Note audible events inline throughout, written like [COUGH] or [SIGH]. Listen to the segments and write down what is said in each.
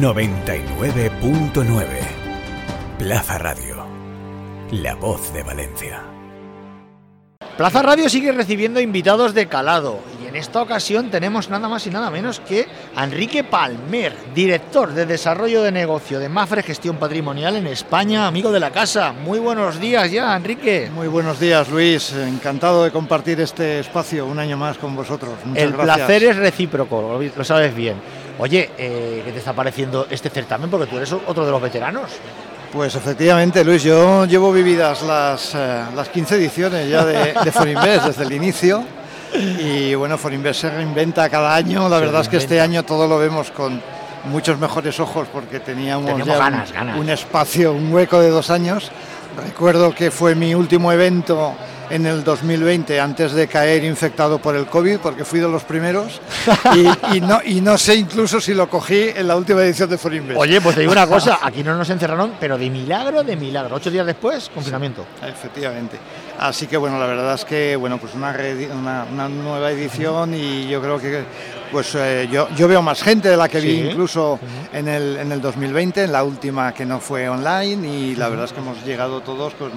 99.9 Plaza Radio. La voz de Valencia. Plaza Radio sigue recibiendo invitados de calado y en esta ocasión tenemos nada más y nada menos que a Enrique Palmer, director de desarrollo de negocio de Mafre Gestión Patrimonial en España, amigo de la casa. Muy buenos días ya, Enrique. Muy buenos días, Luis. Encantado de compartir este espacio un año más con vosotros. Muchas El gracias. placer es recíproco, lo, lo sabes bien. Oye, eh, ¿qué te está pareciendo este certamen? Porque tú eres otro de los veteranos. Pues efectivamente, Luis, yo llevo vividas las, eh, las 15 ediciones ya de, de Forinvest desde el inicio. Y bueno, Forinvest se reinventa cada año. La Se verdad es que este año todo lo vemos con muchos mejores ojos porque teníamos, Teníamos ya ganas, un, ganas. un espacio, un hueco de dos años. Recuerdo que fue mi último evento en el 2020 antes de caer infectado por el COVID, porque fui de los primeros. Y, y no, y no sé incluso si lo cogí en la última edición de Forinvest. Oye, pues te digo una cosa, aquí no nos encerraron, pero de milagro, de milagro. Ocho días después, confinamiento. Efectivamente. Así que bueno, la verdad es que bueno, pues una, una, una nueva edición y yo creo que pues eh, yo, yo veo más gente de la que vi incluso en, el, en el 2020, en la última que no fue online y la verdad es que hemos llegado todos con,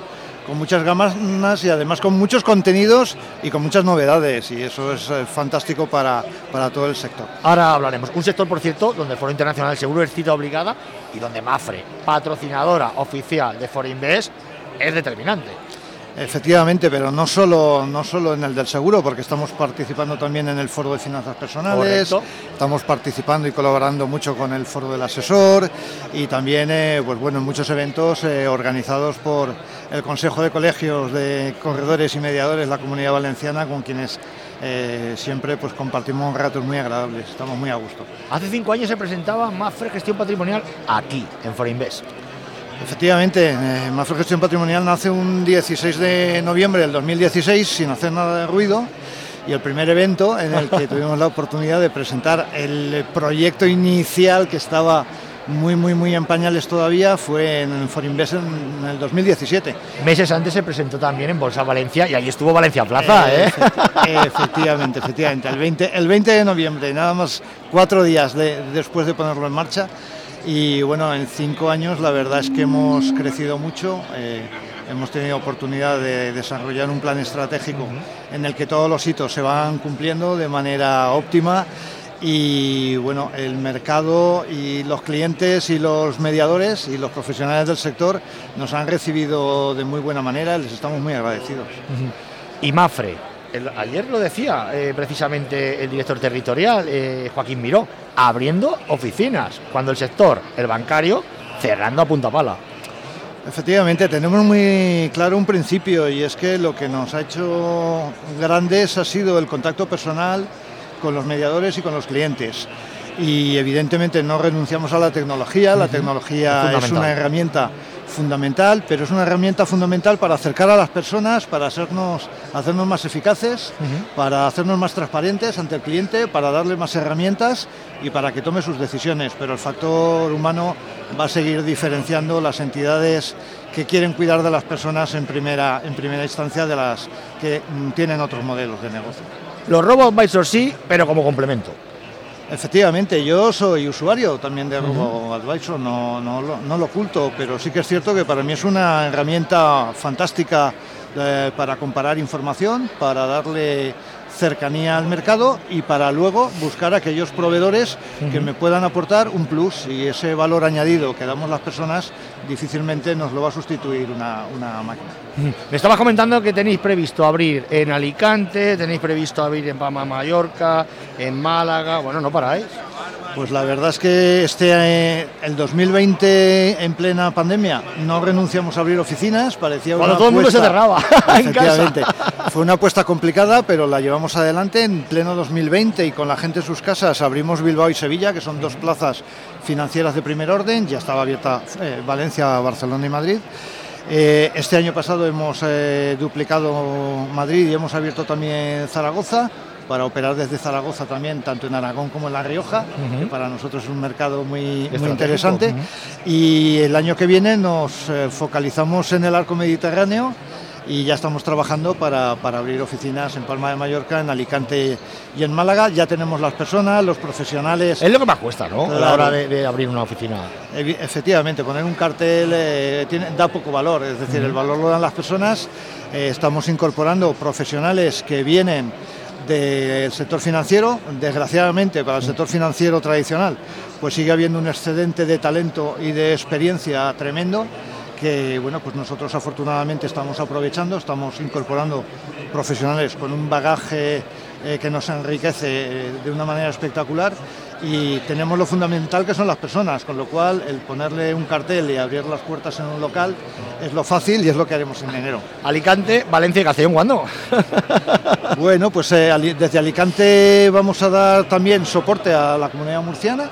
con muchas gamas y además con muchos contenidos y con muchas novedades y eso es eh, fantástico para, para todo el sector. Ahora hablaremos. Un sector, por cierto, donde el Foro Internacional del Seguro es cita obligada y donde Mafre, patrocinadora oficial de Forinvest, es determinante. Efectivamente, pero no solo, no solo en el del seguro, porque estamos participando también en el foro de finanzas personales, Correcto. estamos participando y colaborando mucho con el foro del asesor y también eh, pues bueno, en muchos eventos eh, organizados por el Consejo de Colegios de Corredores y Mediadores de la Comunidad Valenciana, con quienes eh, siempre pues compartimos ratos muy agradables, estamos muy a gusto. Hace cinco años se presentaba Mafre Gestión Patrimonial aquí, en Forinvest. Efectivamente, eh, Mafre Gestión Patrimonial nace un 16 de noviembre del 2016 sin hacer nada de ruido y el primer evento en el que [LAUGHS] tuvimos la oportunidad de presentar el proyecto inicial que estaba muy, muy, muy en pañales todavía fue en Forinvest en el 2017. Meses antes se presentó también en Bolsa Valencia y ahí estuvo Valencia Plaza, ¿eh? Efecti- Efectivamente, efectivamente. El 20, el 20 de noviembre, nada más cuatro días de- después de ponerlo en marcha. Y bueno, en cinco años la verdad es que hemos crecido mucho. eh, hemos tenido oportunidad de desarrollar un plan estratégico en el que todos los hitos se van cumpliendo de manera óptima. Y bueno, el mercado y los clientes y los mediadores y los profesionales del sector nos han recibido de muy buena manera, les estamos muy agradecidos. Y Mafre, el- ayer lo decía eh, precisamente el director territorial, eh, Joaquín Miró, abriendo oficinas, cuando el sector, el bancario, cerrando a punta pala. Efectivamente, tenemos muy claro un principio y es que lo que nos ha hecho grandes ha sido el contacto personal con los mediadores y con los clientes. Y evidentemente no renunciamos a la tecnología, la tecnología Es una herramienta fundamental, pero es una herramienta fundamental para acercar a las personas, para hacernos, hacernos más eficaces, para hacernos más transparentes ante el cliente, para darle más herramientas y para que tome sus decisiones. Pero el factor humano va a seguir diferenciando las entidades que quieren cuidar de las personas en primera, en primera instancia de las que mm, tienen otros modelos de negocio. Los robo-advisors sí, pero como complemento. Efectivamente, yo soy usuario también de RoboAdvisor, no, no, lo- no lo oculto, pero sí que es cierto que para mí es una herramienta fantástica eh, para comparar información, para darle cercanía al mercado y para luego buscar aquellos proveedores que me puedan aportar un plus y ese valor añadido que damos las personas difícilmente nos lo va a sustituir una, una máquina. Me estabas comentando que tenéis previsto abrir en Alicante, tenéis previsto abrir en Palma Mallorca, en Málaga, bueno, no paráis. Pues la verdad es que este eh, el 2020 en plena pandemia no renunciamos a abrir oficinas, parecía Cuando una todo el mundo se cerraba [LAUGHS] en casa. Efectivamente. Fue una apuesta complicada, pero la llevamos adelante en pleno 2020 y con la gente en sus casas abrimos Bilbao y Sevilla, que son dos plazas financieras de primer orden, ya estaba abierta eh, Valencia, Barcelona y Madrid. Eh, este año pasado hemos duplicado Madrid y hemos abierto también Zaragoza para operar desde Zaragoza también, tanto en Aragón como en La Rioja, que para nosotros es un mercado muy, muy interesante. Y el año que viene nos eh, focalizamos en el arco mediterráneo y ya estamos trabajando para, para, abrir oficinas en Palma de Mallorca, en Alicante y en Málaga. Ya tenemos las personas, los profesionales. Es lo que más cuesta, ¿no? A la hora de, abrir una oficina. Efectivamente, poner un cartel eh, tiene, da poco valor, es decir, el valor lo dan las personas. Eh, estamos incorporando profesionales que vienen del sector financiero, desgraciadamente para el sector financiero tradicional, pues sigue habiendo un excedente de talento y de experiencia tremendo que bueno, pues nosotros afortunadamente estamos aprovechando, estamos incorporando profesionales con un bagaje eh, que nos enriquece eh, de una manera espectacular y tenemos lo fundamental que son las personas, con lo cual el ponerle un cartel y abrir las puertas en un local es lo fácil y es lo que haremos en enero. Alicante, Valencia y Castellón, ¿cuándo? [LAUGHS] bueno, pues eh, desde Alicante vamos a dar también soporte a la comunidad murciana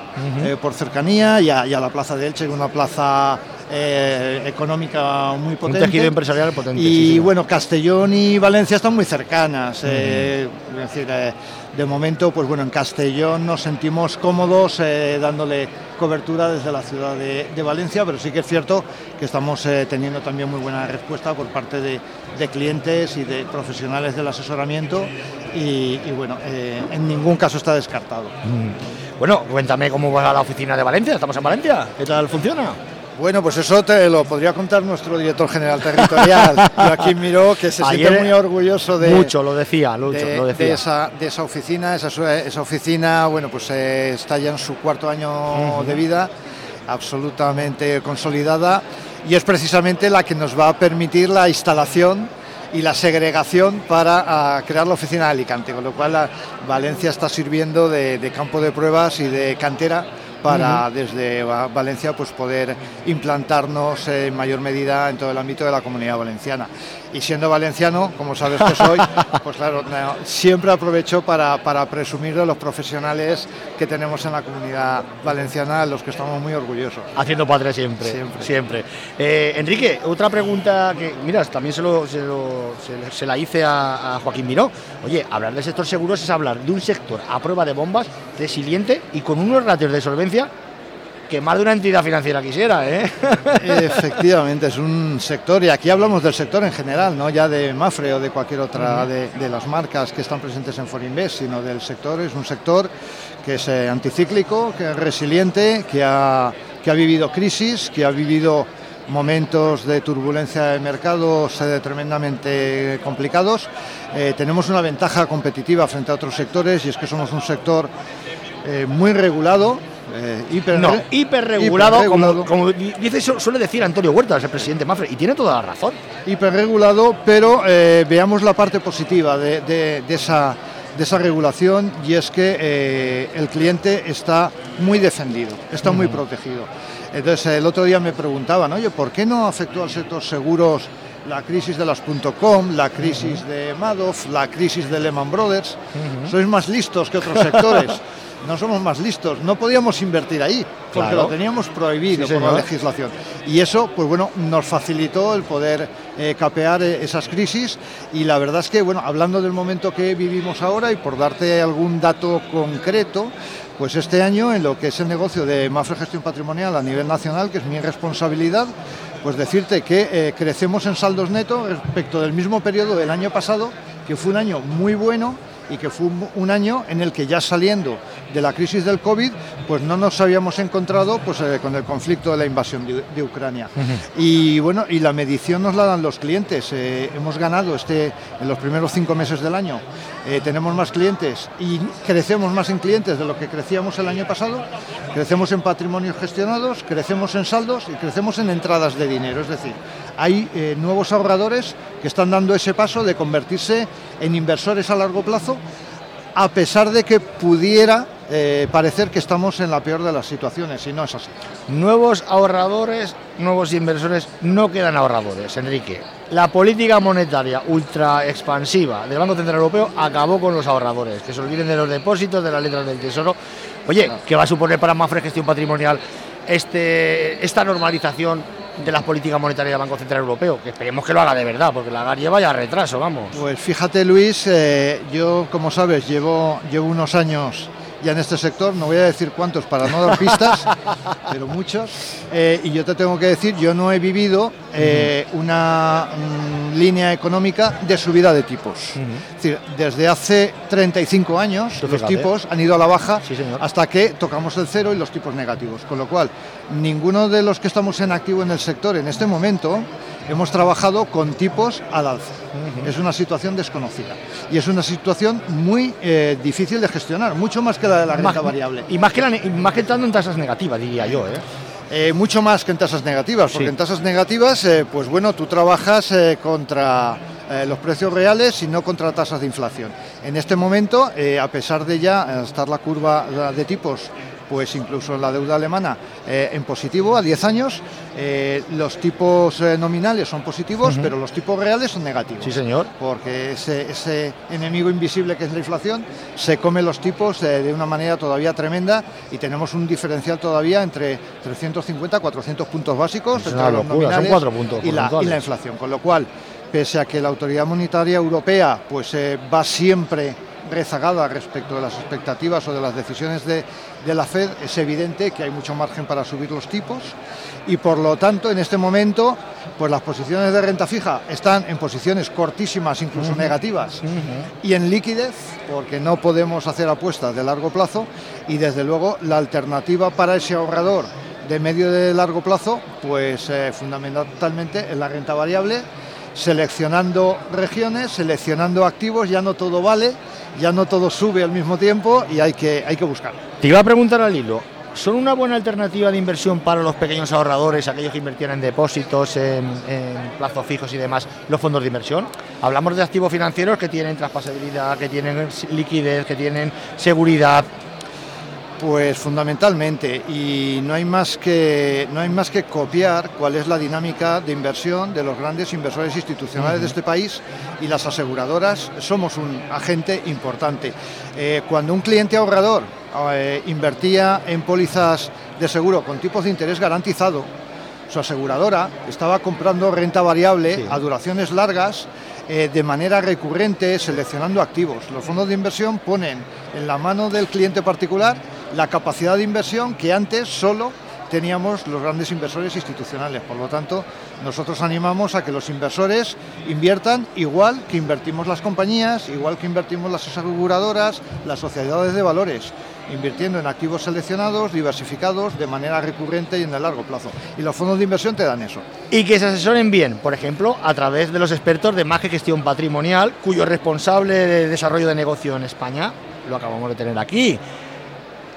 por cercanía y a, y a, la plaza de Elche, una plaza eh, económica muy potente. Un tejido empresarial potente. Y bueno, Castellón y Valencia están muy cercanas. Eh, es decir, eh, de momento, pues bueno, en Castellón nos sentimos cómodos dándole cobertura desde la ciudad de, Valencia, pero sí que es cierto que estamos teniendo también muy buena respuesta por parte de, clientes y de profesionales del asesoramiento y, bueno, en ningún caso está descartado. Mm. Bueno, cuéntame cómo va la oficina de Valencia. ¿Estamos en Valencia? ¿Qué tal funciona? Bueno, pues eso te lo podría contar nuestro director general territorial, [LAUGHS] Joaquín Miró, que se siente muy orgulloso de. Mucho, lo decía, Lucho, lo decía. De esa, de esa oficina. Esa, esa oficina, bueno, pues eh, está ya en su cuarto año de vida, absolutamente consolidada, y es precisamente la que nos va a permitir la instalación y la segregación para crear la oficina de Alicante, con lo cual Valencia está sirviendo de campo de pruebas y de cantera para desde Valencia pues poder implantarnos en mayor medida en todo el ámbito de la comunidad valenciana. Y siendo valenciano, como sabes que soy, [LAUGHS] pues claro, siempre aprovecho para, para presumir de los profesionales que tenemos en la comunidad valenciana, los que estamos muy orgullosos. Haciendo patria siempre, siempre. Eh, Enrique, otra pregunta que, miras, también se, lo, se, la hice a, a, Joaquín Miró. Oye, hablar del sector seguros es hablar de un sector a prueba de bombas, resiliente y con unos ratios de solvencia que más de una entidad financiera quisiera, ¿eh? [LAUGHS] Efectivamente, es un sector, y aquí hablamos del sector en general, no ya de Mafre o de cualquier otra de, las marcas que están presentes en Forinvest, sino del sector, es un sector que es eh, anticíclico, que es resiliente, que ha, que ha vivido crisis, que ha vivido momentos de turbulencia de mercados eh, tremendamente complicados. tenemos una ventaja competitiva frente a otros sectores y es que somos un sector muy regulado, eh, hiper, no, hiperregulado, Como, dice, suele decir Antonio Huertas, el presidente Mafre, y tiene toda la razón. Hiperregulado, pero eh, veamos la parte positiva de, esa, de esa regulación y es que eh, el cliente está muy defendido, está muy protegido. Entonces, el otro día me preguntaban, oye, ¿por qué no afectó al sector seguros la crisis de las .com, la crisis de Madoff, la crisis de Lehman Brothers? Sois más listos que otros sectores. [LAUGHS] no somos más listos, no podíamos invertir ahí, porque lo teníamos prohibido por la legislación. Y eso, pues bueno, nos facilitó el poder eh, capear eh, esas crisis. Y la verdad es que, bueno, hablando del momento que vivimos ahora y por darte algún dato concreto, pues este año en lo que es el negocio de Mafre Gestión Patrimonial a nivel nacional, que es mi responsabilidad, pues decirte que eh, crecemos en saldos netos respecto del mismo periodo del año pasado, que fue un año muy bueno y que fue un año en el que ya saliendo de la crisis del COVID, pues no nos habíamos encontrado pues, eh, con el conflicto de la invasión de, Ucrania. Y bueno, y la medición nos la dan los clientes. Eh, hemos ganado este, en los primeros cinco meses del año, eh, tenemos más clientes y crecemos más en clientes de lo que crecíamos el año pasado, crecemos en patrimonios gestionados, crecemos en saldos y crecemos en entradas de dinero. Es decir, hay nuevos ahorradores que están dando ese paso de convertirse en inversores a largo plazo, a pesar de que pudiera eh, parecer que estamos en la peor de las situaciones, y no es así. Nuevos ahorradores, nuevos inversores, no quedan ahorradores, Enrique. La política monetaria ultra expansiva del Banco Central Europeo acabó con los ahorradores, que se olviden de los depósitos, de las letras del Tesoro. Oye, ¿qué va a suponer para Mafre Gestión Patrimonial este, esta normalización de las políticas monetarias del Banco Central Europeo, que esperemos que lo haga de verdad, porque la GAR lleva ya retraso, vamos. Pues fíjate Luis, eh, yo como sabes llevo, llevo unos años ya en este sector, no voy a decir cuántos para no dar pistas, [LAUGHS] pero muchos. Eh, y yo te tengo que decir, yo no he vivido eh, una mm, línea económica de subida de tipos. Es decir, desde hace 35 años Tú los fíjate. tipos han ido a la baja Sí, hasta que tocamos el cero y los tipos negativos. Con lo cual, ninguno de los que estamos en activo en el sector en este momento hemos trabajado con tipos al alza. Es una situación desconocida y es una situación muy eh, difícil de gestionar, mucho más que la de la renta Más- variable. Y más que, la y más que entrando en tasas negativas, diría yo. ¿eh? Eh, mucho más que en tasas negativas, porque Sí. en tasas negativas, eh, pues bueno, tú trabajas eh, contra los precios reales y no contra tasas de inflación. En este momento, a pesar de ya estar la curva de tipos, pues incluso la deuda alemana eh, en positivo a 10 años, eh, los tipos eh, nominales son positivos, pero los tipos reales son negativos Sí, señor. porque ese, ese enemigo invisible que es la inflación se come los tipos de una manera todavía tremenda y tenemos un diferencial todavía entre 350 400 puntos básicos Es entre una los locura, nominales cuatro puntos y la, y porcentuales. la inflación, con lo cual pese a que la autoridad monetaria europea pues eh, va siempre rezagada respecto de las expectativas o de las decisiones de, de la Fed, es evidente que hay mucho margen para subir los tipos y por lo tanto en este momento pues las posiciones de renta fija están en posiciones cortísimas, incluso negativas, y en liquidez, porque no podemos hacer apuestas de largo plazo y desde luego la alternativa para ese ahorrador de medio de largo plazo, pues eh, fundamentalmente es la renta variable, seleccionando regiones, seleccionando activos, ya no todo vale, ya no todo sube al mismo tiempo y hay que, hay que buscar. Te iba a preguntar al hilo, ¿son una buena alternativa de inversión para los pequeños ahorradores, aquellos que invirtieron en depósitos, en, en plazos fijos y demás, los fondos de inversión? Hablamos de activos financieros que tienen traspasabilidad, que tienen liquidez, que tienen seguridad. Pues fundamentalmente, y no hay más que no hay más que copiar cuál es la dinámica de inversión de los grandes inversores institucionales de este país y las aseguradoras somos un agente importante. Eh, cuando un cliente ahorrador eh, invertía en pólizas de seguro con tipos de interés garantizado, su aseguradora estaba comprando renta variable Sí. a duraciones largas eh, de manera recurrente, seleccionando activos. Los fondos de inversión ponen en la mano del cliente particular la capacidad de inversión que antes solo teníamos los grandes inversores institucionales. Por lo tanto, nosotros animamos a que los inversores inviertan igual que invertimos las compañías, igual que invertimos las aseguradoras, las sociedades de valores, invirtiendo en activos seleccionados, diversificados, de manera recurrente y en el largo plazo. Y los fondos de inversión te dan eso. Y que se asesoren bien, por ejemplo, a través de los expertos de que Gestión Patrimonial, cuyo responsable de desarrollo de negocio en España lo acabamos de tener aquí.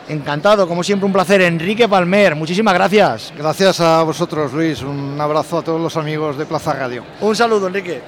Encantado, como siempre, un placer. Enrique Palmer, muchísimas gracias. Gracias a vosotros, Luis. Un abrazo a todos los amigos de Plaza Radio. Un saludo, Enrique.